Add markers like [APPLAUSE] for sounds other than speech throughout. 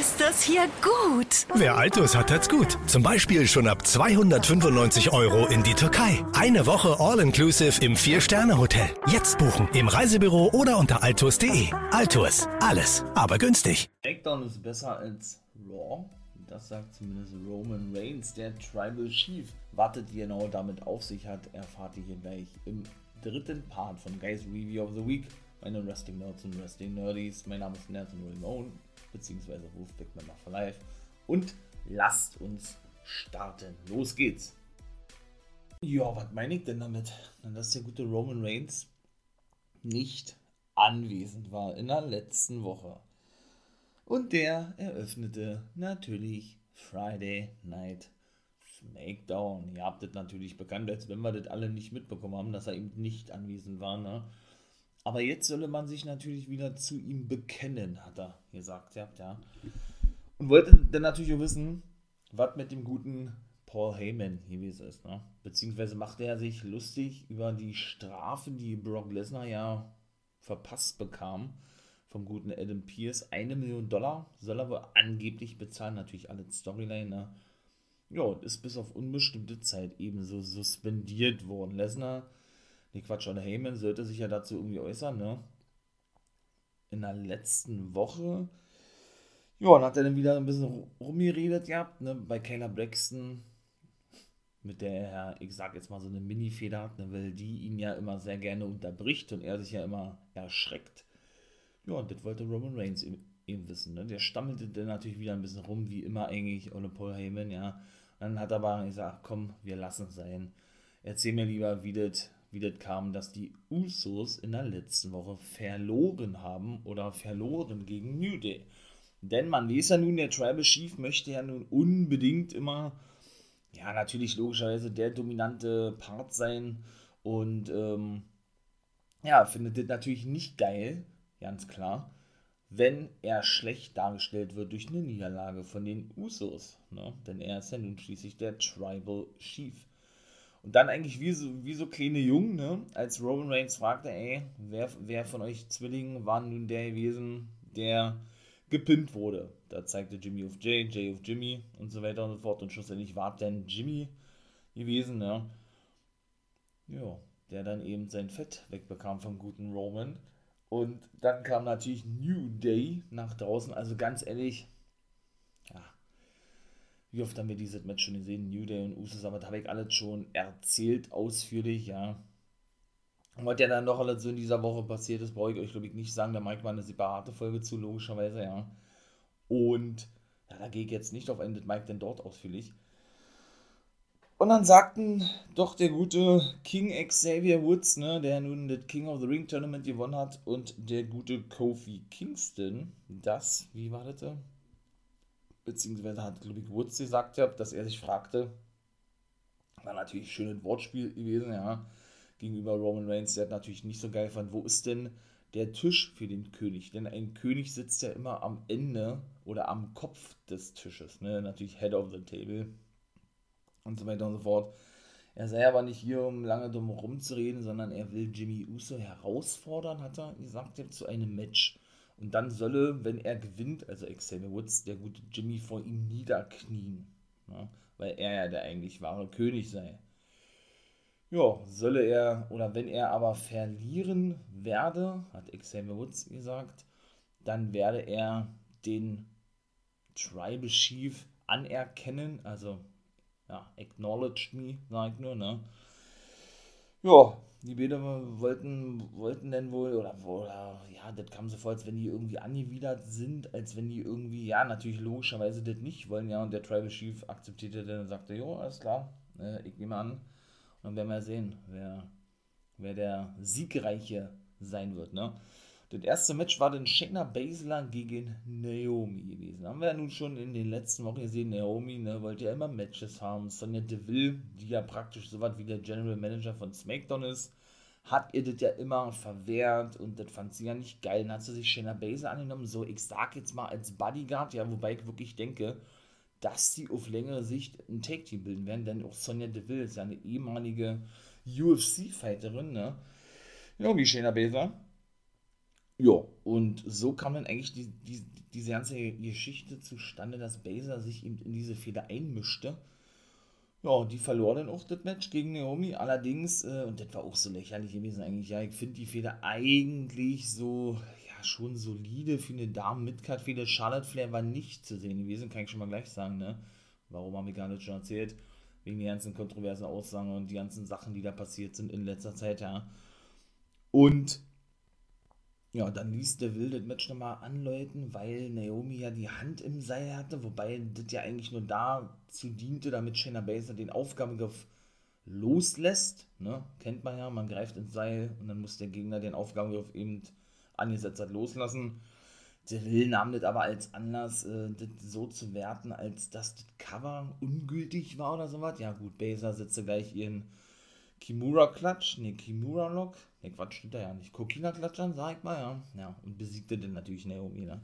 Ist das hier gut? Wer Altus hat, hat's gut. Zum Beispiel schon ab 295 Euro in die Türkei. Eine Woche All-Inclusive im Vier-Sterne-Hotel. Jetzt buchen im Reisebüro oder unter altus.de. Altus, alles, aber günstig. SmackDown ist besser als Raw. Das sagt zumindest Roman Reigns, der Tribal Chief. Wartet ihr genau damit auf sich hat, erfahrt ihr hier gleich im dritten Part von Guys Review of the Week. Meine Wrestling Nerds und Wrestling Nerdies. Mein Name ist Nelson Ramon beziehungsweise Wolfpack Member for Life. Und lasst uns starten. Los geht's. Ja, was meine ich denn damit? Dass der gute Roman Reigns nicht anwesend war in der letzten Woche. Und der eröffnete natürlich Friday Night SmackDown. Ihr habt das natürlich bekannt, als wenn wir das alle nicht mitbekommen haben, dass er eben nicht anwesend war. Ne? Aber jetzt solle man sich natürlich wieder zu ihm bekennen, hat er gesagt. Ja, ja. Und wollte dann natürlich auch wissen, was mit dem guten Paul Heyman gewesen ist. Ne? Beziehungsweise machte er sich lustig über die Strafe, die Brock Lesnar ja verpasst bekam vom guten Adam Pierce. Eine Million Dollar soll er wohl angeblich bezahlen. Natürlich alle Storyline. Ne? Ja, ist bis auf unbestimmte Zeit ebenso suspendiert worden. Lesnar Nee, Quatsch, und Heyman sollte sich ja dazu irgendwie äußern, ne? In der letzten Woche. Ja, und hat er dann wieder ein bisschen rumgeredet gehabt, ne? Bei Kayla Braxton, mit der er, ich sag jetzt mal, so eine Mini-Feder hat, ne? Weil die ihn ja immer sehr gerne unterbricht und er sich ja immer erschreckt. Ja, und das wollte Roman Reigns eben wissen, ne? Der stammelte dann natürlich wieder ein bisschen rum, wie immer eigentlich, ohne Paul Heyman, ja. dann hat er aber gesagt, komm, wir lassen es sein. Erzähl mir lieber, wie das wie das kam, dass die Usos in der letzten Woche verloren haben oder verloren gegen New Day. Denn man weiß ja nun, der Tribal Chief möchte ja nun unbedingt immer, ja, natürlich logischerweise der dominante Part sein und ähm, ja, findet das natürlich nicht geil, ganz klar, wenn er schlecht dargestellt wird durch eine Niederlage von den Usos. Ne? Denn er ist ja nun schließlich der Tribal Chief. Und dann eigentlich wie so, wie so kleine Jungen, ne? als Roman Reigns fragte, ey, wer, wer von euch Zwillingen war nun der gewesen, der gepinnt wurde? Da zeigte Jimmy auf Jay, Jay auf Jimmy und so weiter und so fort. Und schlussendlich war dann Jimmy gewesen, ne? Ja, der dann eben sein Fett wegbekam vom guten Roman. Und dann kam natürlich New Day nach draußen. Also ganz ehrlich, wie oft haben wir dieses Match schon gesehen? New Day und Usos, aber da habe ich alles schon erzählt, ausführlich, ja. Und was ja dann noch alles so in dieser Woche passiert ist, brauche ich euch, glaube ich, nicht sagen. Da mache ich mal eine separate Folge zu, logischerweise, ja. Und ja, da gehe ich jetzt nicht auf ein, das Mike denn dort ausführlich. Und dann sagten doch der gute King Xavier Woods, ne, der nun das King of the Ring Tournament gewonnen hat, und der gute Kofi Kingston, das, wie war das? Beziehungsweise hat, glaube Woods gesagt, dass er sich fragte, war natürlich ein schönes Wortspiel gewesen, ja, gegenüber Roman Reigns, der hat natürlich nicht so geil fand, wo ist denn der Tisch für den König? Denn ein König sitzt ja immer am Ende oder am Kopf des Tisches, ne, natürlich Head of the Table und so weiter und so fort. Er sei aber nicht hier, um lange drum rumzureden, sondern er will Jimmy Uso herausfordern, hat er gesagt, zu einem Match. Und dann solle, wenn er gewinnt, also Xavier Woods, der gute Jimmy vor ihm niederknien. Ja, weil er ja der eigentlich wahre König sei. Ja, solle er, oder wenn er aber verlieren werde, hat Xavier Woods gesagt, dann werde er den Tribal Chief anerkennen, also ja, acknowledged me, sag ich nur, ne? Ja, die beiden wollten, wollten denn wohl, oder, oder ja, das kam so vor, als wenn die irgendwie angewidert sind, als wenn die irgendwie, ja, natürlich logischerweise das nicht wollen, ja, und der Tribal Chief akzeptierte dann und sagte, jo, alles klar, äh, ich nehme an, und dann werden wir sehen, wer, wer der Siegreiche sein wird, ne. Das erste Match war dann Shayna Baszler gegen Naomi gewesen. Haben wir ja nun schon in den letzten Wochen gesehen. Naomi ne, wollte ja immer Matches haben. Sonja Deville, die ja praktisch so was wie der General Manager von SmackDown ist, hat ihr das ja immer verwehrt und das fand sie ja nicht geil. Dann hat sie sich Shayna Baszler angenommen, so ich sag jetzt mal als Bodyguard, ja, wobei ich wirklich denke, dass sie auf längere Sicht ein Take-Team bilden werden, denn auch Sonja Deville ist ja eine ehemalige UFC-Fighterin, ne? Ja, wie Shayna Baszler. Ja, und so kam dann eigentlich die, die, diese ganze Geschichte zustande, dass Baszler sich eben in diese Fehler einmischte ja, die verlor dann auch das Match gegen Naomi. Allerdings, äh, und das war auch so lächerlich gewesen eigentlich, ja, ich finde die Feder eigentlich so, ja, schon solide für eine Damen-Midcard-Feder. Charlotte Flair war nicht zu sehen gewesen, kann ich schon mal gleich sagen, ne? Warum habe ich gar nicht schon erzählt? Wegen den ganzen kontroversen Aussagen und die ganzen Sachen, die da passiert sind in letzter Zeit, ja. Und ja, dann ließ der Will das Match nochmal anläuten, weil Naomi ja die Hand im Seil hatte, wobei das ja eigentlich nur dazu diente, damit Shayna Baszler den Aufgabegriff loslässt. Ne? Kennt man ja, man greift ins Seil und dann muss der Gegner den Aufgabegriff eben angesetzt hat loslassen. Der Will nahm das aber als Anlass, äh, das so zu werten, als dass das Cover ungültig war oder sowas. Ja gut, Baszler setzte gleich ihren Kimura-Klatsch, ne, Kimura-Lock, ne, Quatsch, stimmt da ja nicht. Kokina-Klatsch an, sag ich mal, ja. Ja, und besiegte dann natürlich Naomi, ne.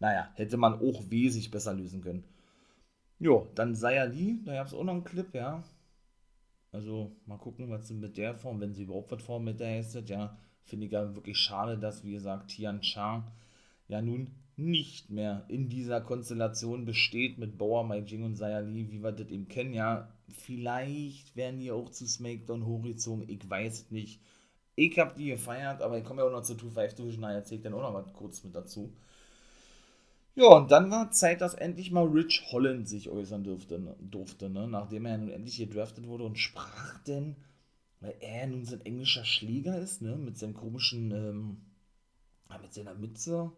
Naja, hätte man auch wesentlich besser lösen können. Jo, dann Saya Lee, da gab es auch noch einen Clip, ja. Also, mal gucken, was sie mit der Form, wenn sie überhaupt was Form mit der hästet, ja. Finde ich ja wirklich schade, dass, wie gesagt, Tian Cha ja nun nicht mehr in dieser Konstellation besteht mit Bauer, Mai Jing und Saya Lee, wie wir das eben kennen, ja. Vielleicht werden die auch zu SmackDown hochgezogen, ich weiß es nicht. Ich habe die gefeiert, aber ich komme ja auch noch zur 2-5 Division, da erzähle ich dann auch noch was kurz mit dazu. Ja, und dann war Zeit, dass endlich mal Rich Holland sich äußern durfte, durfte ne? nachdem er nun endlich gedraftet wurde und sprach denn, weil er nun so ein englischer Schläger ist, ne? mit seinem komischen, ähm, mit seiner Mütze,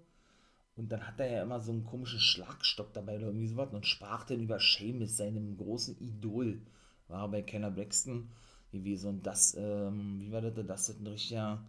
und dann hat er ja immer so einen komischen Schlagstock dabei oder irgendwie sowas und sprach dann über Seamus, seinem großen Idol. War bei Kenner Braxton gewesen. Und das, ähm, wie war das, das ein richtiger,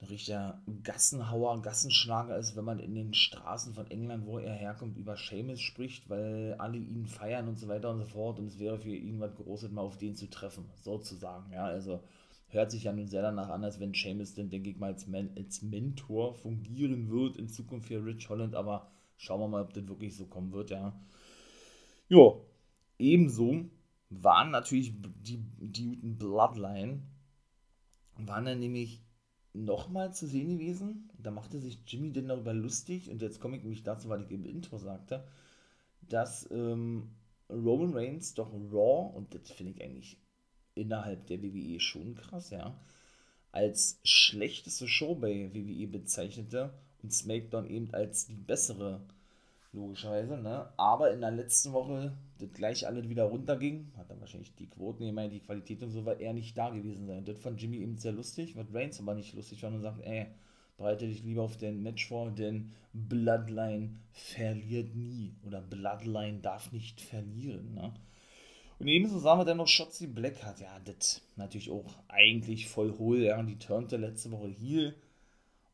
ein richtiger Gassenhauer, Gassenschlager ist, wenn man in den Straßen von England, wo er herkommt, über Seamus spricht, weil alle ihn feiern und so weiter und so fort. Und es wäre für ihn was Großes, mal auf den zu treffen, sozusagen. Ja, also hört sich ja nun sehr danach an, als wenn Seamus dann, denke ich mal, als, Men als Mentor fungieren wird in Zukunft für Rich Holland, aber schauen wir mal, ob das wirklich so kommen wird, ja. Jo, ebenso waren natürlich die, die Bloodline, waren dann nämlich nochmal zu sehen gewesen. Da machte sich Jimmy denn darüber lustig, und jetzt komme ich nämlich dazu, was ich im Intro sagte, dass ähm, Roman Reigns doch Raw, und das finde ich eigentlich innerhalb der WWE schon krass, ja, als schlechteste Show bei WWE bezeichnete und SmackDown eben als die bessere, logischerweise, ne? Aber in der letzten Woche das gleich alles wieder runterging, hat dann wahrscheinlich die Quoten gemeint, die Qualität und so, weil er nicht da gewesen sein. Das fand Jimmy eben sehr lustig, was Reigns aber nicht lustig fand und sagt, ey, bereite dich lieber auf den Match vor, denn Bloodline verliert nie oder Bloodline darf nicht verlieren, ne? Und ebenso sahen wir dann noch Shotzi Blackheart. Ja, das natürlich auch eigentlich voll hohl. Ja, die turnte letzte Woche hier.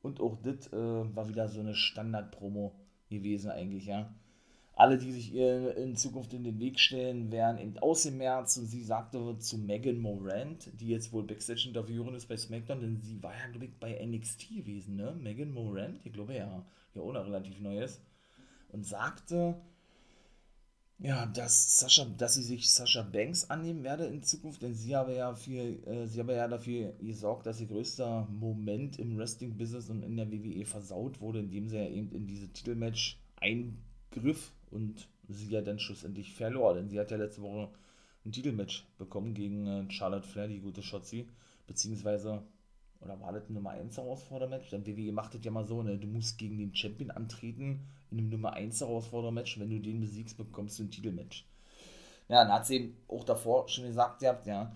Und auch das äh, war wieder so eine Standard-Promo gewesen eigentlich, ja. Alle, die sich ihr in Zukunft in den Weg stellen, werden eben ausgemerzt. Und sie sagte zu Megan Morant, die jetzt wohl Backstage-Interviewerin ist bei SmackDown, denn sie war ja, glaube ich, bei NXT gewesen, ne? Megan Morant, ich glaube ja, ja auch noch relativ Neues. Und sagte, ja, dass Sascha, dass sie sich Sascha Banks annehmen werde in Zukunft, denn sie habe ja für, äh, sie habe ja dafür gesorgt, dass ihr größter Moment im Wrestling-Business und in der WWE versaut wurde, indem sie ja eben in diese Titelmatch eingriff und sie ja dann schlussendlich verlor, denn sie hat ja letzte Woche ein Titelmatch bekommen gegen äh, Charlotte Flair, die gute Shotzi, beziehungsweise oder war das Nummer 1 Herausfordermatch? Denn WWE macht das ja mal so, ne? Du musst gegen den Champion antreten in einem Nummer 1 Herausfordermatch. Wenn du den besiegst, bekommst du ein Titelmatch. Ja, dann hat sie eben auch davor schon gesagt, ja, ja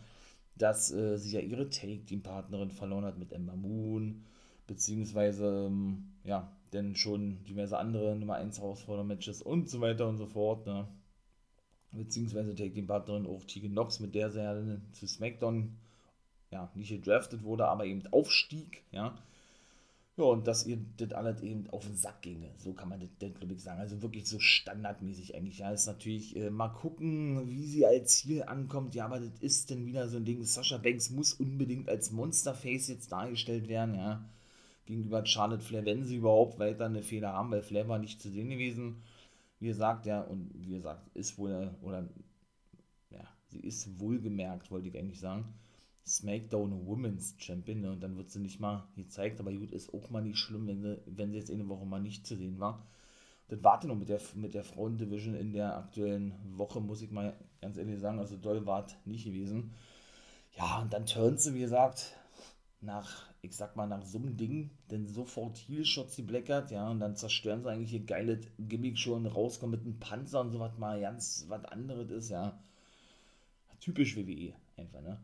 dass äh, sie ja ihre Take-Team-Partnerin verloren hat mit Ember Moon, beziehungsweise, ähm, ja, denn schon diverse andere Nummer 1 Herausfordermatches und so weiter und so fort, ne? Beziehungsweise Take-Team-Partnerin auch Tegan Nox, mit der sie ja zu SmackDown ja, nicht gedraftet wurde, aber eben aufstieg, ja. Ja, und dass ihr das alles eben auf den Sack ginge. So kann man das, glaube ich, sagen. Also wirklich so standardmäßig eigentlich. Ja, ist natürlich äh, mal gucken, wie sie als Ziel ankommt. Ja, aber das ist dann wieder so ein Ding. Sascha Banks muss unbedingt als Monsterface jetzt dargestellt werden, ja. Gegenüber Charlotte Flair, wenn sie überhaupt weiter eine Fehler haben, weil Flair war nicht zu sehen gewesen. Wie gesagt, ja, und wie gesagt, ist wohl, oder, ja, sie ist wohlgemerkt, wollte ich eigentlich sagen SmackDown Women's Champion ne? und dann wird sie nicht mal gezeigt, aber gut, ist auch mal nicht schlimm, wenn sie, wenn sie jetzt eine Woche mal nicht zu sehen war. Das warte noch mit der, mit der Frauendivision in der aktuellen Woche, muss ich mal ganz ehrlich sagen, also doll war nicht gewesen. Ja, und dann turnt sie, wie gesagt, nach, ich sag mal, nach so einem Ding, denn sofort Heelshots die Blackert, ja, und dann zerstören sie eigentlich ihr geiles Gimmick schon, rauskommen mit einem Panzer und so was mal ganz was anderes ist, ja. Typisch WWE, einfach, ne?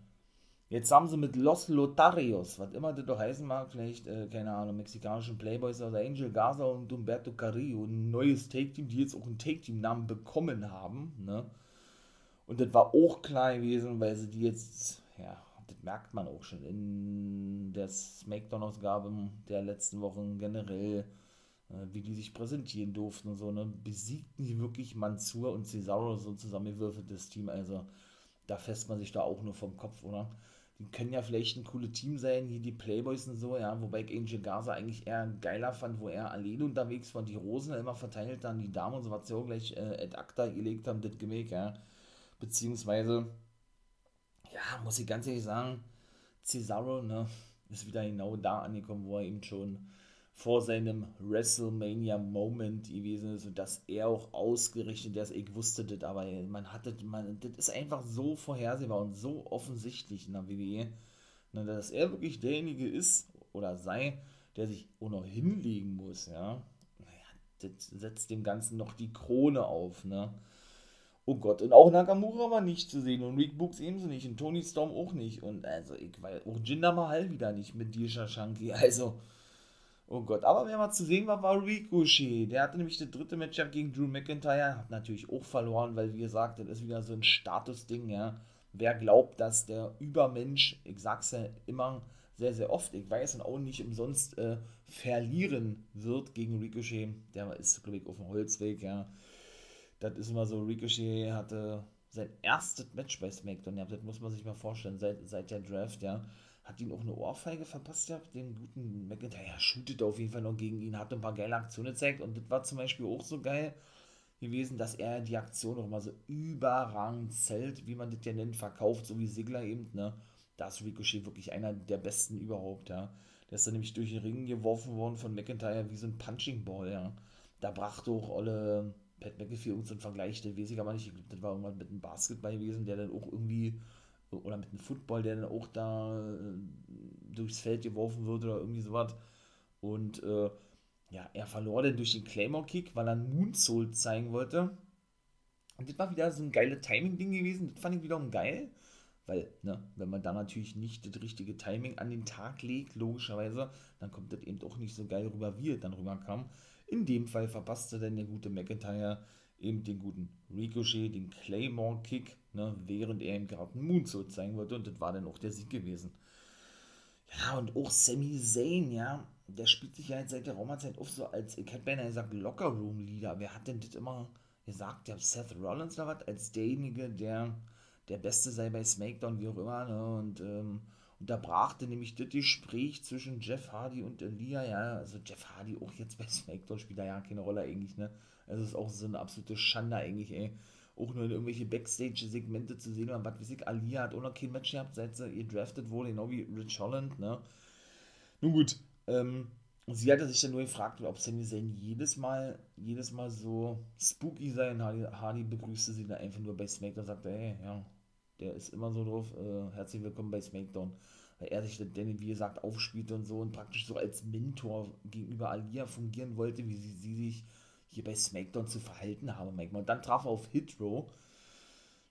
Jetzt haben sie mit Los Lotarios, was immer das doch heißen mag, vielleicht, äh, keine Ahnung, mexikanischen Playboys oder Angel Garza und Humberto Carrillo, ein neues Take-Team, die jetzt auch einen Take-Team-Namen bekommen haben, ne? Und das war auch klar gewesen, weil sie die jetzt, ja, das merkt man auch schon in der Smackdown-Ausgabe der letzten Wochen generell, äh, wie die sich präsentieren durften und so, ne? Besiegten die wirklich Mansur und Cesaro so zusammengewürfeltes Team, also da fässt man sich da auch nur vom Kopf, oder? Die können ja vielleicht ein cooles Team sein, hier die Playboys und so, ja, wobei ich Angel Garza eigentlich eher geiler fand, wo er alleine unterwegs war, die Rosen immer verteilt dann, die Damen und so, was sie auch gleich äh, ad acta gelegt haben, das Gimmick, ja, beziehungsweise, ja, muss ich ganz ehrlich sagen, Cesaro, ne, ist wieder genau da angekommen, wo er eben schon vor seinem WrestleMania-Moment gewesen ist und dass er auch ausgerichtet ist. Ich wusste das, aber man hatte, man, das ist einfach so vorhersehbar und so offensichtlich in der WWE, ne, dass er wirklich derjenige ist oder sei, der sich auch noch hinlegen muss, ja. Naja, das setzt dem Ganzen noch die Krone auf, ne. Oh Gott, und auch Nakamura war nicht zu sehen und Rick Books ebenso nicht und Tony Storm auch nicht und also ich weiß auch Jinder Mahal wieder nicht mit Disha Shanky, also Oh Gott, aber wer mal zu sehen war, war Ricochet. Der hatte nämlich das dritte Matchup gegen Drew McIntyre, hat natürlich auch verloren, weil wie gesagt, das ist wieder so ein Statusding, ja. Wer glaubt, dass der Übermensch, ich sag's ja immer sehr, sehr oft, ich weiß und auch nicht umsonst äh, verlieren wird gegen Ricochet, der ist, glaube ich, auf dem Holzweg, ja. Das ist immer so, Ricochet hatte sein erstes Match bei SmackDown, ja, das muss man sich mal vorstellen, seit, seit der Draft, ja hat ihm auch eine Ohrfeige verpasst ja, den guten McIntyre. Shootet auf jeden Fall noch gegen ihn, hat ein paar geile Aktionen gezeigt und das war zum Beispiel auch so geil gewesen, dass er die Aktion noch mal so überragend zählt, wie man das ja nennt, verkauft, so wie Sigler eben, ne, da ist Ricochet wirklich einer der besten überhaupt, ja, der ist dann nämlich durch den Ring geworfen worden von McIntyre wie so ein Punching Ball, ja, da brachte auch alle Pat McAfee uns einen Vergleich, der weiß ich aber nicht, ich glaube, das war irgendwann mit einem Basketball gewesen, der dann auch irgendwie oder mit einem Football, der dann auch da äh, durchs Feld geworfen wird oder irgendwie sowas. Und äh, ja, er verlor dann durch den Claymore-Kick, weil er einen Moonsault zeigen wollte. Und das war wieder so ein geiles Timing-Ding gewesen. Das fand ich wiederum geil. Weil, ne, wenn man da natürlich nicht das richtige Timing an den Tag legt, logischerweise, dann kommt das eben auch nicht so geil rüber, wie es dann rüberkam. In dem Fall verpasste dann der gute McIntyre eben den guten Ricochet, den Claymore-Kick, ne, während er ihm gerade einen Moonsault zeigen wollte und das war dann auch der Sieg gewesen. Ja, und auch Sami Zayn, ja, der spielt sich ja jetzt seit der Raumerzeit oft so als, ich hätte beinahe gesagt, Locker-Room-Leader. Wer hat denn das immer gesagt? Der Seth Rollins oder was? Als derjenige, der der Beste sei bei SmackDown, wie auch immer, ne, und, ähm, unterbrachte nämlich das Gespräch zwischen Jeff Hardy und Elia, ja, also Jeff Hardy auch jetzt bei [LAUGHS] SmackDown spielt da ja keine Rolle eigentlich, ne, also ist auch so eine absolute Schande eigentlich, ey. Auch nur in irgendwelche Backstage-Segmente zu sehen, oder was weiß ich, Alia hat auch noch kein Match gehabt, seit sie ihr drafted wurde, genau wie Rich Holland, ne. Nun gut, ähm, sie hatte sich dann nur gefragt, ob Sami Zayn jedes Mal, jedes Mal so spooky sei und Hardy, Hardy begrüßte sie dann einfach nur bei SmackDown und sagte, hey, ja, der ist immer so drauf, äh, herzlich willkommen bei SmackDown. Weil er sich dann, wie gesagt, aufspielte und so und praktisch so als Mentor gegenüber Alia fungieren wollte, wie sie, sie sich hier bei SmackDown zu verhalten habe, Mike. Und dann traf er auf Hitro.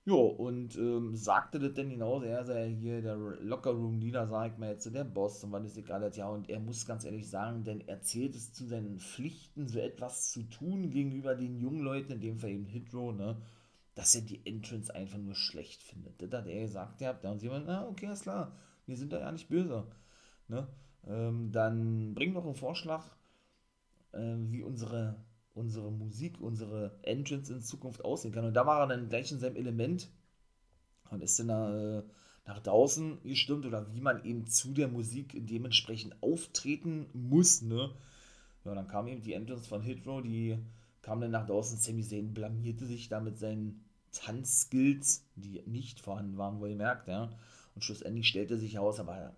Jo, und ähm, sagte das denn hinaus, er sei hier der Lockerroom-Leader, sag ich mal jetzt, der Boss und wann ist egal, ja, und er muss ganz ehrlich sagen, denn er zählt es zu seinen Pflichten, so etwas zu tun gegenüber den jungen Leuten, in dem Fall eben Hitro, ne, dass er die Entrance einfach nur schlecht findet. Das hat er gesagt, ja, da und meinen, ah, okay, ist klar, wir sind da ja nicht böse, ne, ähm, dann bring noch einen Vorschlag, äh, wie unsere, unsere Musik, unsere Entrance in Zukunft aussehen kann. Und da war er dann gleich in seinem Element und ist dann äh, nach draußen gestimmt oder wie man eben zu der Musik dementsprechend auftreten muss, ne? Ja, dann kam eben die Entrance von Hitro, die kam dann nach draußen, Sami Zayn blamierte sich da mit seinen Tanzskills, die nicht vorhanden waren, wo ihr merkt, ja. Und schlussendlich stellte sich heraus, aber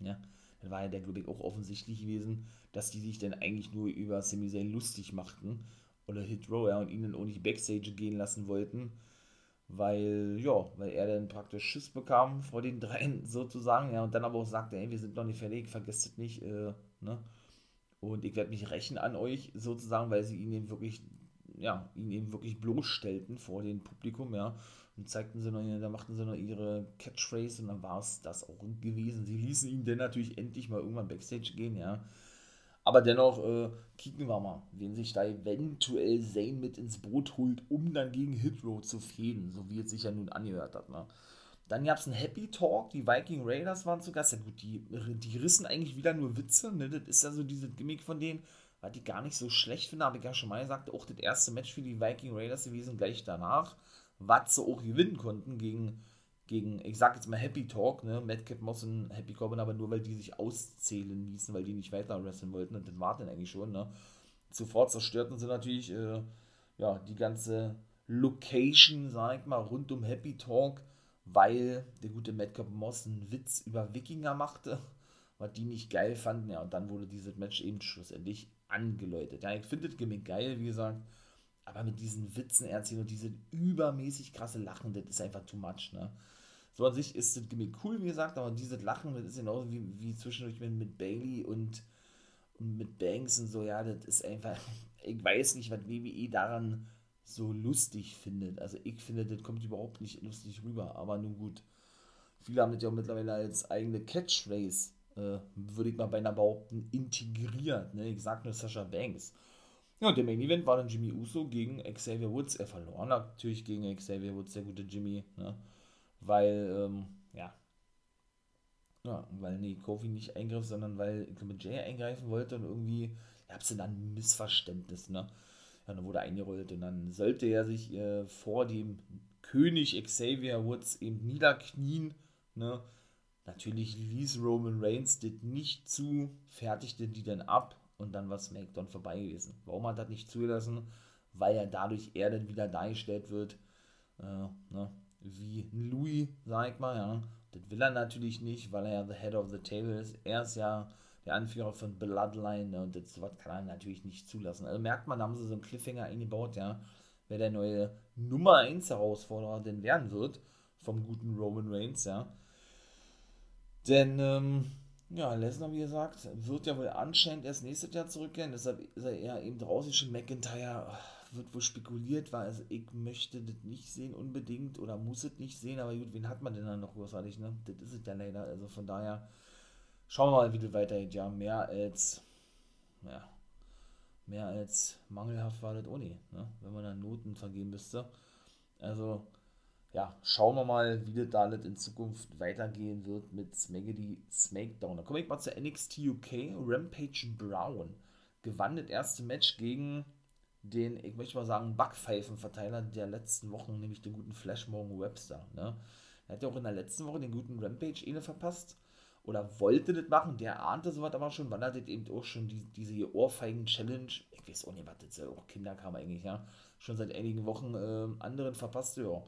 ja, dann war ja der ich auch offensichtlich gewesen, dass die sich dann eigentlich nur über Sami Zayn lustig machten oder Hit Row, ja, und ihn dann auch nicht Backstage gehen lassen wollten, weil, ja, weil er dann praktisch Schiss bekam vor den dreien [LAUGHS] sozusagen, ja, und dann aber auch sagte, ey, wir sind noch nicht fertig, vergesst es nicht, äh, ne, und ich werde mich rächen an euch sozusagen, weil sie ihn eben wirklich, ja, ihn eben wirklich bloßstellten vor dem Publikum, ja, und zeigten sie noch, da machten sie noch ihre Catchphrase und dann war es das auch gewesen. Sie ließen ihn dann natürlich endlich mal irgendwann Backstage gehen, ja. Aber dennoch äh, kicken wir mal, wen sich da eventuell Zane mit ins Boot holt, um dann gegen Hit Road zu fehlen, so wie es sich ja nun angehört hat. Ne? Dann gab es einen Happy Talk, die Viking Raiders waren zu Gast. Ja gut, die, die rissen eigentlich wieder nur Witze, ne? Das ist ja so dieses Gimmick von denen, was ich gar nicht so schlecht finde, habe ich ja schon mal gesagt, auch das erste Match für die Viking Raiders gewesen, gleich danach, was sie auch gewinnen konnten gegen, gegen ich sag jetzt mal Happy Talk, ne? Madcap Moss und Happy Corbin, aber nur weil die sich auszählen ließen, weil die nicht weiter wresteln wollten und das war dann eigentlich schon, ne? Sofort zerstörten sie natürlich, äh, ja, die ganze Location, sag ich mal, rund um Happy Talk weil der gute Madcap Moss einen Witz über Wikinger machte, was die nicht geil fanden. Ja, und dann wurde dieses Match eben schlussendlich angeläutet. Ja, ich finde das Gimmick geil, wie gesagt, aber mit diesen Witzen erzählen und diese übermäßig krasse Lachen, das ist einfach too much, ne? So an sich ist das Gimmick cool, wie gesagt, aber dieses Lachen, das ist genauso wie, wie zwischendurch mit, mit Bailey und, und mit Banks und so, ja, das ist einfach, [LAUGHS] ich weiß nicht, was WWE daran so lustig findet. Also ich finde, das kommt überhaupt nicht lustig rüber, aber nun gut. Viele haben das ja auch mittlerweile als eigene Catchphrase, äh, würde ich mal beinahe behaupten, integriert. Ne? Ich sag nur Sasha Banks. Ja, der Main Event war dann Jimmy Uso gegen Xavier Woods. Er verlor natürlich gegen Xavier Woods, der gute Jimmy, ne? Weil, ähm, ja. Ja, weil, nee, Kofi nicht eingriff, sondern weil, ich glaube, Jay eingreifen wollte und irgendwie, gab es dann ein Missverständnis, ne? Dann wurde eingerollt und dann sollte er sich äh, vor dem König Xavier Woods eben niederknien. Ne? Natürlich ließ Roman Reigns das nicht zu, fertigte die dann ab und dann war SmackDown vorbei gewesen. Warum hat er das nicht zugelassen? Weil er dadurch eher dann wieder dargestellt wird, äh, ne? wie Louis, sag ich mal, ja. Das will er natürlich nicht, weil er ja the head of the table ist. Er ist ja der Anführer von Bloodline ne, und das was kann er natürlich nicht zulassen. Also merkt man, da haben sie so einen Cliffhanger eingebaut, ja, wer der neue Nummer 1 Herausforderer denn werden wird vom guten Roman Reigns, ja. Denn, ähm, ja, Lesnar, wie gesagt, wird ja wohl anscheinend erst nächstes Jahr zurückkehren, deshalb ist er eher eben draußen schon McIntyre wird wohl spekuliert, weil also ich möchte das nicht sehen unbedingt oder muss es nicht sehen, aber gut, wen hat man denn dann noch großartig, ne? Das ist es ja leider, also von daher Schauen wir mal, wie das weitergeht. Ja, mehr als, ja, mehr als mangelhaft war das nicht, ne? wenn man dann Noten vergeben müsste. Also, ja, schauen wir mal, wie das da in Zukunft weitergehen wird mit Smaggedy Smackdown. Da komme ich mal zu NXT UK. Rampage Brown gewann das erste Match gegen den, ich möchte mal sagen, Backpfeifenverteiler der letzten Wochen, nämlich den guten Flashmorgan Webster. Ne? Er hat ja auch in der letzten Woche den guten Rampage eine verpasst oder wollte das machen, der ahnte sowas aber schon, wann hat das eben auch schon die, diese Ohrfeigen-Challenge, ich weiß auch nicht, was das auch Kinderkram eigentlich, ja, schon seit einigen Wochen äh, anderen verpasst, ja.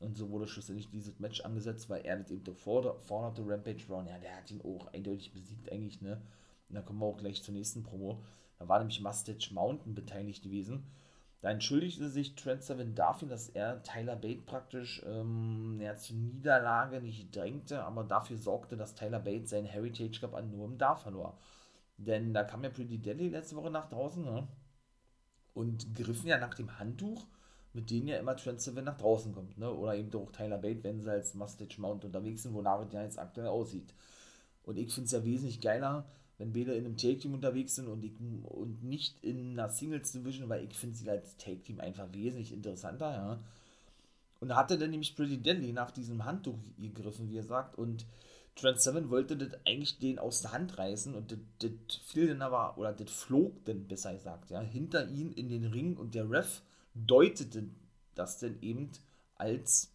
Und so wurde schlussendlich dieses Match angesetzt, weil er das eben forderte, Rampage Brown, ja, der hat ihn auch eindeutig besiegt eigentlich, ne. Und dann kommen wir auch gleich zur nächsten Promo. Da war nämlich Mustache Mountain beteiligt gewesen. Da entschuldigte sich Trent Seven dafür, dass er Tyler Bate praktisch ähm, ja, zur Niederlage nicht drängte, aber dafür sorgte, dass Tyler Bate seinen Heritage Cup an Noam Dar verlor. Denn da kam ja Pretty Deadly letzte Woche nach draußen ne? und griffen ja nach dem Handtuch, mit dem ja immer Trent Seven nach draußen kommt. Ne? Oder eben auch Tyler Bate, wenn sie als Mustache Mount unterwegs sind, wonach es ja jetzt aktuell aussieht. Und ich finde es ja wesentlich geiler, wenn beide in einem Take-Team unterwegs sind und, ich, und nicht in einer Singles-Division, weil ich finde sie als Take-Team einfach wesentlich interessanter, ja. Und da hatte dann nämlich Pretty Deadly nach diesem Handtuch gegriffen, wie er sagt, und Trent Seven wollte das eigentlich den aus der Hand reißen und das, fiel dann aber, oder das flog dann besser gesagt, ja, hinter ihn in den Ring und der Ref deutete das dann eben als,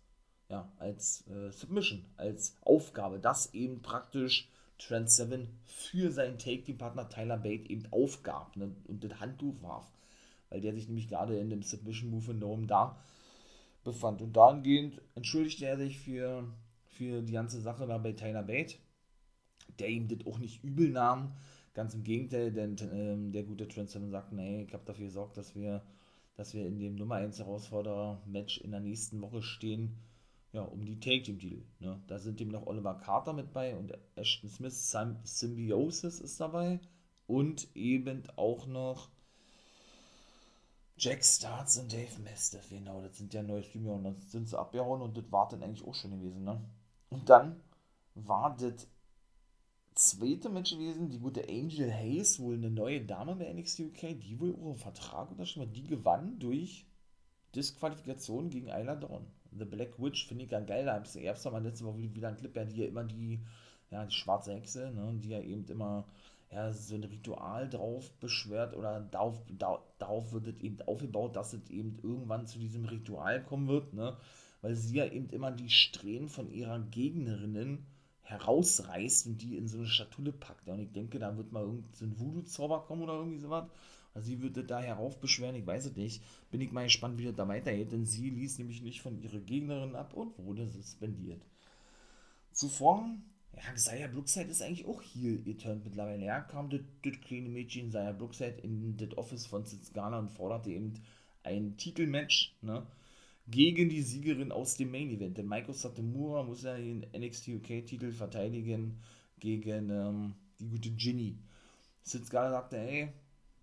ja, als äh, Submission, als Aufgabe, dass eben praktisch Trent Seven für seinen Take-Team-Partner Tyler Bate eben aufgab ne, und das Handtuch warf, weil der sich nämlich gerade in dem Submission-Move in da befand. Und dahingehend entschuldigte er sich für für die ganze Sache da bei Tyler Bate, der ihm das auch nicht übel nahm. Ganz im Gegenteil, denn ähm, der gute Trent Seven sagt, nee, ich habe dafür gesorgt, dass wir, dass wir in dem Nummer 1 Herausforderer-Match in der nächsten Woche stehen, ja, um die Take Team Deal. Ne? Da sind eben noch Oliver Carter mit bei und Ashton Smith, Symbiosis ist dabei und eben auch noch Jack Starts und Dave Mastiff, genau, das sind ja neue Streamer und dann sind sie abgehauen und das war dann eigentlich auch schon gewesen, ne? Und dann war das zweite Match gewesen, die gute Angel Hayes, wohl eine neue Dame bei NXT UK, die wohl ihren Vertrag unterschrieben hat. Die gewann durch Disqualifikation gegen Isla Dawn. The Black Witch finde ich ganz geil. Da gab es doch mal letzte Woche wieder ein Clip, ja, die ja immer die, ja, die schwarze Hexe, ne, die ja eben immer ja, so ein Ritual drauf beschwört oder darauf, darauf wird es eben aufgebaut, dass es eben irgendwann zu diesem Ritual kommen wird, ne? weil sie ja eben immer die Strähnen von ihrer Gegnerinnen herausreißt und die in so eine Schatulle packt. Ja, und ich denke, da wird mal irgendein so Voodoo-Zauber kommen oder irgendwie sowas. Also sie würde da heraufbeschweren, ich weiß es nicht. Bin ich mal gespannt, wie das da weitergeht, denn sie ließ nämlich nicht von ihrer Gegnerin ab und wurde suspendiert. Zuvor, ja, Xia Brookside ist eigentlich auch hier geturnt mittlerweile. Ja, kam das, kleine Mädchen Xia Brookside in das Office von Sitzgana und forderte eben ein Titelmatch, ne? gegen die Siegerin aus dem Main Event. Denn Maiko Satomura muss ja den NXT UK-Titel verteidigen gegen ähm, die gute Ginny. Sid Scala sagte, ey,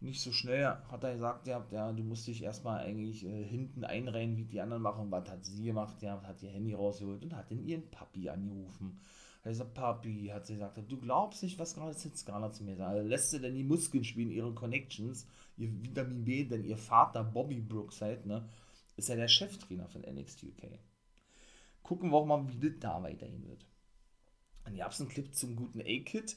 nicht so schnell, hat er gesagt, ja, ja du musst dich erstmal eigentlich äh, hinten einreihen, wie die anderen machen. Was hat sie gemacht? Ja, hat ihr Handy rausgeholt und hat dann ihren Papi angerufen. Er sagt, Papi, hat sie gesagt, du glaubst nicht, was gerade Sid Scala zu mir sagt. Also lässt sie denn die Muskeln spielen, ihre Connections, ihr Vitamin B, denn ihr Vater Bobby Brookside, ne, ist er der Cheftrainer von NXT UK. Gucken wir auch mal, wie das da weiterhin wird. Dann gab es einen Clip zum guten A-Kid,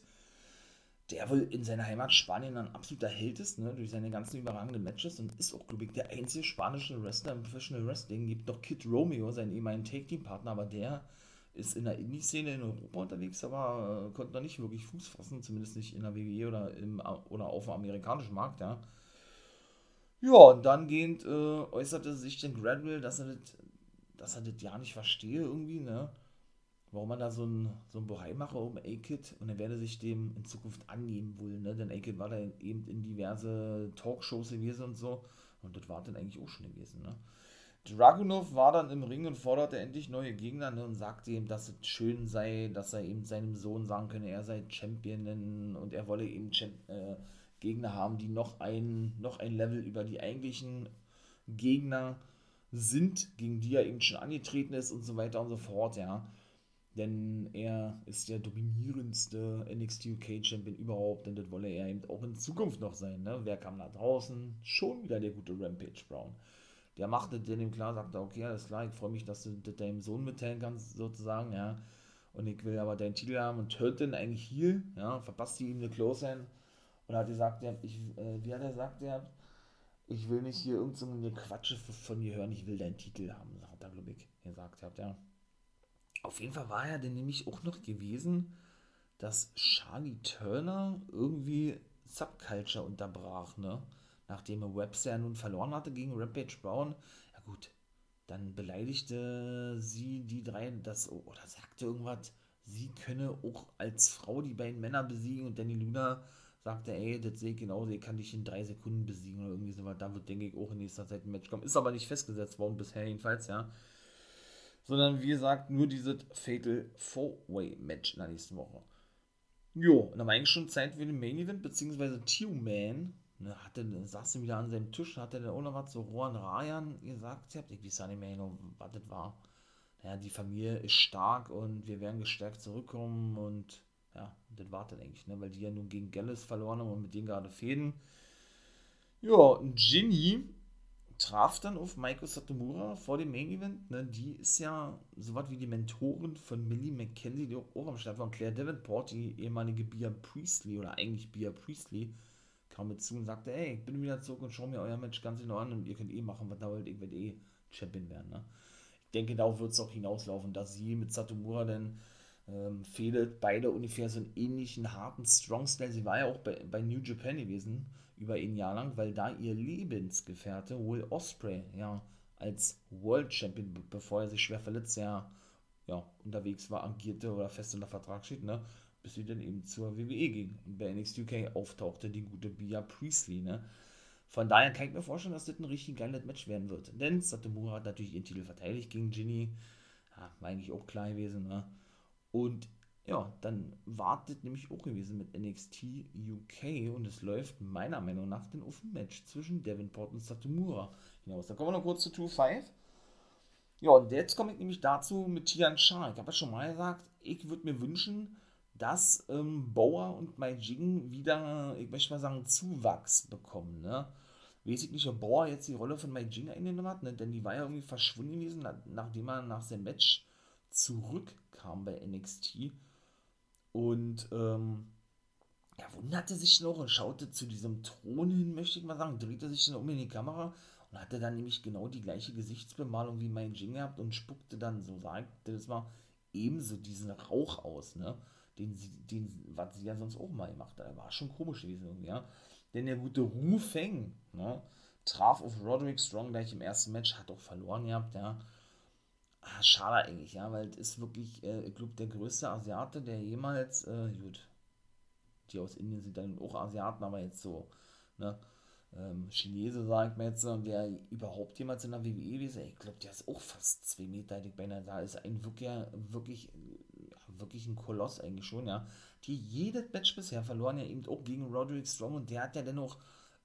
der wohl in seiner Heimat Spanien ein absoluter Held ist, ne, durch seine ganzen überragenden Matches und ist auch, glaube ich, der einzige spanische Wrestler im Professional Wrestling. Gibt noch Kid Romeo, seinen ehemaligen Take-Team-Partner, aber der ist in der Indie-Szene in Europa unterwegs, aber äh, konnte noch nicht wirklich Fuß fassen, zumindest nicht in der WWE oder, im, oder auf dem amerikanischen Markt, ja. Ja, und dann gehend äh, äußerte sich dann Gradwell, dass er das, dass er das ja nicht verstehe irgendwie, ne? Warum man da so ein, so ein Bohai mache um A-Kid und er werde sich dem in Zukunft annehmen wohl, ne? Denn A-Kid war da eben in diverse Talkshows gewesen und so. Und das war dann eigentlich auch schon gewesen, ne? Dragunov war dann im Ring und forderte endlich neue Gegner ne, und sagte ihm, dass es schön sei, dass er eben seinem Sohn sagen könne, er sei Champion und er wolle eben Champ äh, Gegner haben, die noch ein, noch ein Level über die eigentlichen Gegner sind, gegen die er eben schon angetreten ist und so weiter und so fort, ja. Denn er ist der dominierendste NXT UK Champion überhaupt und das wolle er eben auch in Zukunft noch sein, ne? Wer kam da draußen? Schon wieder der gute Rampage Brown. Der machte den ihm klar, sagte, okay, alles klar, ich freue mich, dass du das deinem Sohn mitteilen kannst, sozusagen, ja. Und ich will aber deinen Titel haben und hört den eigentlich hier, ja, verpasst ihm eine Close-Hand und hat gesagt, ja, ich, äh, wie hat er gesagt, ja, ich will nicht hier irgendeine Quatsche von dir hören, ich will deinen Titel haben, hat er, glaube ich, gesagt, ja. Auf jeden Fall war er denn nämlich auch noch gewesen, dass Charlie Turner irgendwie Subculture unterbrach, ne? Nachdem er Webster nun verloren hatte gegen Rampage Brown. Ja gut, dann beleidigte sie die drei, das, oder sagte irgendwas, sie könne auch als Frau die beiden Männer besiegen und Danny Luna sagt er, ey, das sehe ich genauso, ich kann dich in drei Sekunden besiegen oder irgendwie so was. Da wird, denke ich, auch in nächster Zeit ein Match kommen. Ist aber nicht festgesetzt worden bisher jedenfalls, ja. Sondern wie gesagt, nur dieses Fatal Four-Way-Match in der nächsten Woche. Jo, und dann war eigentlich schon Zeit für den Main Event, beziehungsweise Tio-Man, ne, hatte, saß er wieder an seinem Tisch, hat er dann auch noch was zu Rohan Rayan gesagt, ich weiß nicht mehr genau, was das war. Naja, die Familie ist stark und wir werden gestärkt zurückkommen und ja, das war dann eigentlich, ne? weil die ja nun gegen Gallus verloren haben und mit denen gerade fäden. Ja, und Ginny, traf dann auf Maiko Satomura vor dem Main Event. Ne? Die ist ja so was wie die Mentorin von Millie McKenzie, die auch am Start war. Und Claire Davenport, die ehemalige Bia Priestley oder eigentlich Bia Priestley, kam mit zu und sagte: Hey, ich bin wieder zurück und schau mir euer Match ganz genau an und ihr könnt eh machen, was da wollt. Ich werde eh Champion werden. Ne? Ich denke, darauf wird es auch hinauslaufen, dass sie mit Satomura dann ähm, fehlt. Beide ungefähr so einen ähnlichen harten Strong-Style. Sie war ja auch bei, bei New Japan gewesen über ein Jahr lang, weil da ihr Lebensgefährte Will Osprey ja als World Champion, bevor er sich schwer verletzt, ja, ja unterwegs war, agierte oder fest unter Vertrag steht, ne, bis sie dann eben zur WWE ging und bei NXT UK auftauchte die gute Bia Priestley, ne. Von daher kann ich mir vorstellen, dass das ein richtig geiles Match werden wird. Denn Satomura hat natürlich ihren Titel verteidigt gegen Ginny. Ja, war eigentlich auch klar gewesen, ne? Und ja, dann wartet nämlich auch gewesen mit NXT UK und es läuft meiner Meinung nach den offen Match zwischen Davenport und Satomura hinaus. Dann kommen wir noch kurz zu 2-5. Ja, und jetzt komme ich nämlich dazu mit Tian Sha. Ich habe ja schon mal gesagt, ich würde mir wünschen, dass ähm, Bauer und Mai Jing wieder, ich möchte mal sagen, Zuwachs bekommen. Ne? Weiß ich nicht, ob Bauer jetzt die Rolle von Mai Jing eingenommen hat, ne? denn die war ja irgendwie verschwunden gewesen, nachdem er nach seinem Match zurückkam bei NXT und ähm, er wunderte sich noch und schaute zu diesem Thron hin, möchte ich mal sagen, drehte sich dann um in die Kamera und hatte dann nämlich genau die gleiche Gesichtsbemalung wie mein Jing gehabt und spuckte dann, so sagte das mal, ebenso diesen Rauch aus, ne? Den, den, was sie ja sonst auch mal gemacht hat. War schon komisch gewesen irgendwie, ja. Denn der gute Ru Feng, ne, traf auf Roderick Strong gleich im ersten Match, hat auch verloren gehabt, ja. Ah, schade eigentlich, ja, weil es ist wirklich, äh, ich glaube, der größte Asiate, der jemals, äh, gut, die aus Indien sind dann auch Asiaten, aber jetzt so, ne, ähm, Chinese, sagt man jetzt, der überhaupt jemals in der WWE gewesen, ich glaube, der ist auch fast zwei Meter dick beinahe, da ist ein wirklich, wirklich, wirklich ein Koloss eigentlich schon, ja, die jedes Match bisher verloren, ja eben auch gegen Roderick Strong und der hat ja dennoch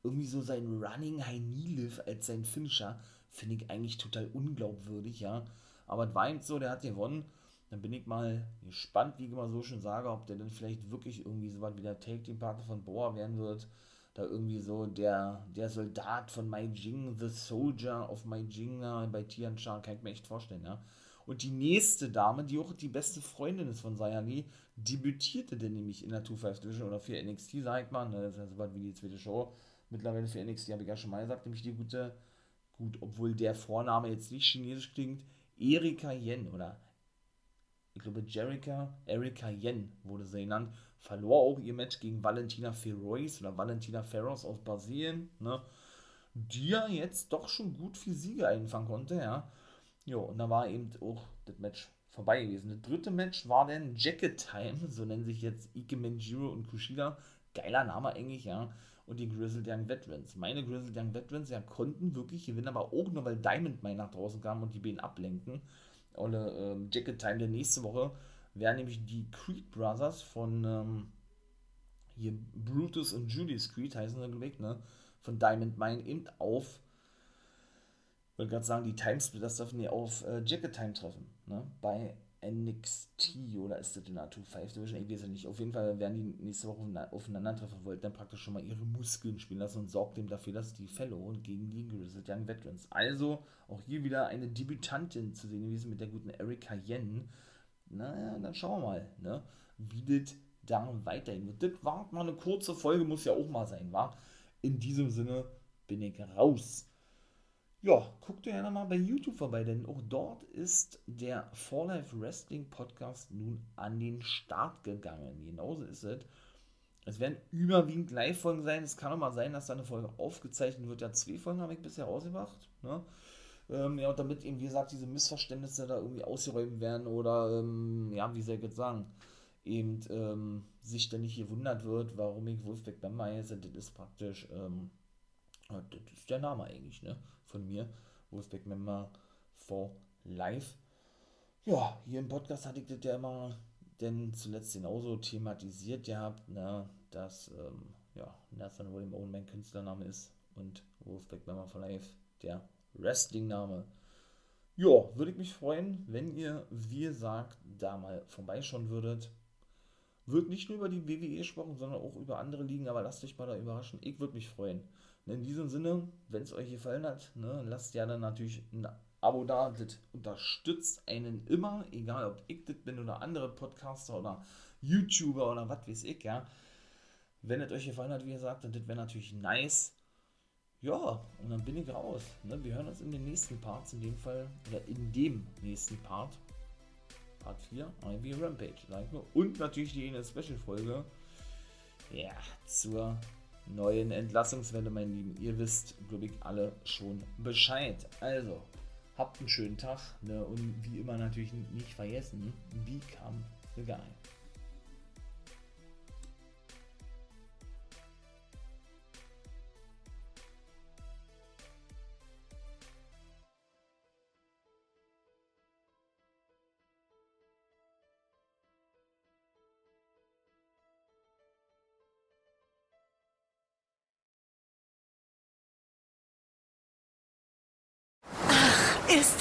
irgendwie so sein Running High Knee Lift als sein Finisher, finde ich eigentlich total unglaubwürdig, ja, aber es war so, der hat gewonnen. Dann bin ich mal gespannt, wie ich immer so schon sage, ob der dann vielleicht wirklich irgendwie so was wie der Take-Team-Partner von Boa werden wird. Da irgendwie so der, der Soldat von Mai Jing, The Soldier of Mai Jing bei Tian Sha, kann ich mir echt vorstellen, ja. Und die nächste Dame, die auch die beste Freundin ist von Sayani, debütierte denn nämlich in der 2-5 Division oder für NXT, sagt man. Ne, das ist ja so was wie die zweite Show. Mittlerweile für NXT habe ich ja schon mal gesagt, nämlich die gute, gut, obwohl der Vorname jetzt nicht chinesisch klingt, Erika Yen oder ich glaube Jerica, Erika Yen wurde sie genannt, verlor auch ihr Match gegen Valentina Ferrois oder Valentina Ferros aus Brasilien, ne? die ja jetzt doch schon gut für Siege einfangen konnte, ja. Jo, und da war eben auch das Match vorbei gewesen. Das dritte Match war dann Jacket Time, so nennen sich jetzt Ike Manjiro und Kushida. Geiler Name eigentlich, ja und die Grizzled Young Veterans. Meine Grizzled Young Veterans ja konnten wirklich gewinnen, aber auch nur, weil Diamond Mine nach draußen kam und die beiden ablenken. Olle ähm, Jacket Time der nächste Woche wären nämlich die Creed Brothers von ähm, hier Brutus und Julius Creed heißen sie, glaube ne? Von Diamond Mine eben auf ich wollte gerade sagen, die Timesplitters dürfen ja auf äh, Jacket Time treffen, ne? Bei NXT oder ist das in der 2-5 Division? Ich weiß ja nicht. Auf jeden Fall werden die nächste Woche aufeinandertreffen, wollten dann praktisch schon mal ihre Muskeln spielen lassen und sorgt dem dafür, dass die Fellow gegen die Grizzled Young Veterans. Also auch hier wieder eine Debütantin zu sehen gewesen mit der guten Erika Yen. Naja, dann schauen wir mal, ne, wie das da weiterhin wird. Das war mal eine kurze Folge, muss ja auch mal sein, war. In diesem Sinne bin ich raus ja, guckt ihr ja mal bei YouTube vorbei, denn auch dort ist der For Life Wrestling Podcast nun an den Start gegangen. Genauso ist es. Es werden überwiegend Live-Folgen sein. Es kann auch mal sein, dass da eine Folge aufgezeichnet wird. Ja, zwei Folgen habe ich bisher ausgemacht. Ne? Ähm, ja, und damit eben, wie gesagt, diese Missverständnisse da irgendwie ausgeräumt werden oder, ähm, ja, wie soll ich jetzt sagen, eben ähm, sich dann nicht gewundert wird, warum ich Wolfpack Bamba heiße. Das ist praktisch, das ist der Name eigentlich, ne? von mir, Wolfpack Member for Life. Ja, hier im Podcast hatte ich das ja immer denn zuletzt genauso thematisiert gehabt, ne, dass ähm, ja, Nathan William Owen mein Künstlername ist und Wolfpack Member for Life der Wrestling-Name. Ja, würde ich mich freuen, wenn ihr, wie gesagt, da mal vorbeischauen würdet. wird nicht nur über die WWE gesprochen, sondern auch über andere Ligen, aber lasst euch mal da überraschen. Ich würde mich freuen. In diesem Sinne, wenn es euch gefallen hat, ne, lasst ja dann natürlich ein Abo da. Das unterstützt einen immer, egal ob ich das bin oder andere Podcaster oder YouTuber oder was weiß ich, ja. Wenn es euch gefallen hat, wie gesagt, dann wäre natürlich nice. Ja, und dann bin ich raus. Ne? Wir hören uns in den nächsten Parts, in dem Fall, oder in dem nächsten Part. Part 4, IB Rampage. Und natürlich die eine Special-Folge. Ja, zur neuen Entlassungswelle, mein Lieben. Ihr wisst, glaube ich, alle schon Bescheid. Also, habt einen schönen Tag. Ne? Und wie immer natürlich nicht vergessen, become the guy.